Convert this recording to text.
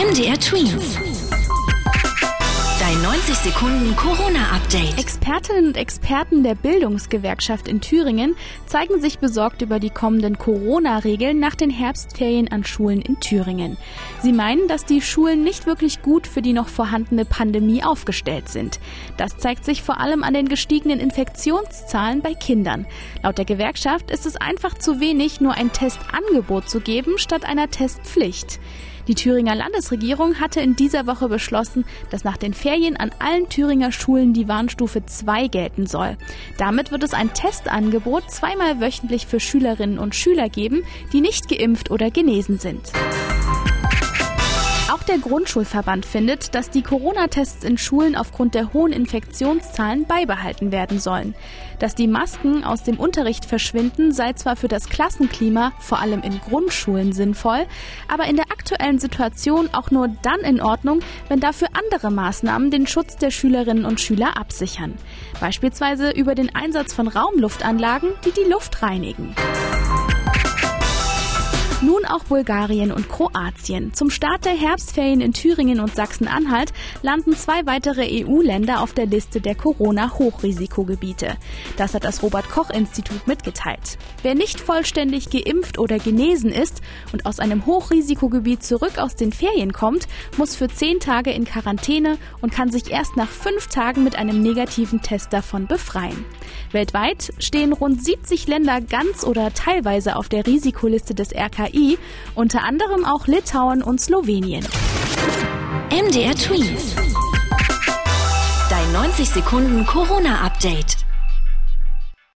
MDR Twins. Dein 90 Sekunden Corona-Update. Expertinnen und Experten der Bildungsgewerkschaft in Thüringen zeigen sich besorgt über die kommenden Corona-Regeln nach den Herbstferien an Schulen in Thüringen. Sie meinen, dass die Schulen nicht wirklich gut für die noch vorhandene Pandemie aufgestellt sind. Das zeigt sich vor allem an den gestiegenen Infektionszahlen bei Kindern. Laut der Gewerkschaft ist es einfach zu wenig, nur ein Testangebot zu geben statt einer Testpflicht. Die Thüringer Landesregierung hatte in dieser Woche beschlossen, dass nach den Ferien an allen Thüringer Schulen die Warnstufe 2 gelten soll. Damit wird es ein Testangebot zweimal wöchentlich für Schülerinnen und Schüler geben, die nicht geimpft oder genesen sind. Auch der Grundschulverband findet, dass die Corona-Tests in Schulen aufgrund der hohen Infektionszahlen beibehalten werden sollen. Dass die Masken aus dem Unterricht verschwinden, sei zwar für das Klassenklima, vor allem in Grundschulen, sinnvoll, aber in der aktuellen Situation auch nur dann in Ordnung, wenn dafür andere Maßnahmen den Schutz der Schülerinnen und Schüler absichern. Beispielsweise über den Einsatz von Raumluftanlagen, die die Luft reinigen. Auch Bulgarien und Kroatien. Zum Start der Herbstferien in Thüringen und Sachsen-Anhalt landen zwei weitere EU-Länder auf der Liste der Corona-Hochrisikogebiete. Das hat das Robert-Koch-Institut mitgeteilt. Wer nicht vollständig geimpft oder genesen ist und aus einem Hochrisikogebiet zurück aus den Ferien kommt, muss für zehn Tage in Quarantäne und kann sich erst nach fünf Tagen mit einem negativen Test davon befreien. Weltweit stehen rund 70 Länder ganz oder teilweise auf der Risikoliste des RKI, unter anderem auch Litauen und Slowenien. MDR Twins. Dein 90 Sekunden Corona-Update.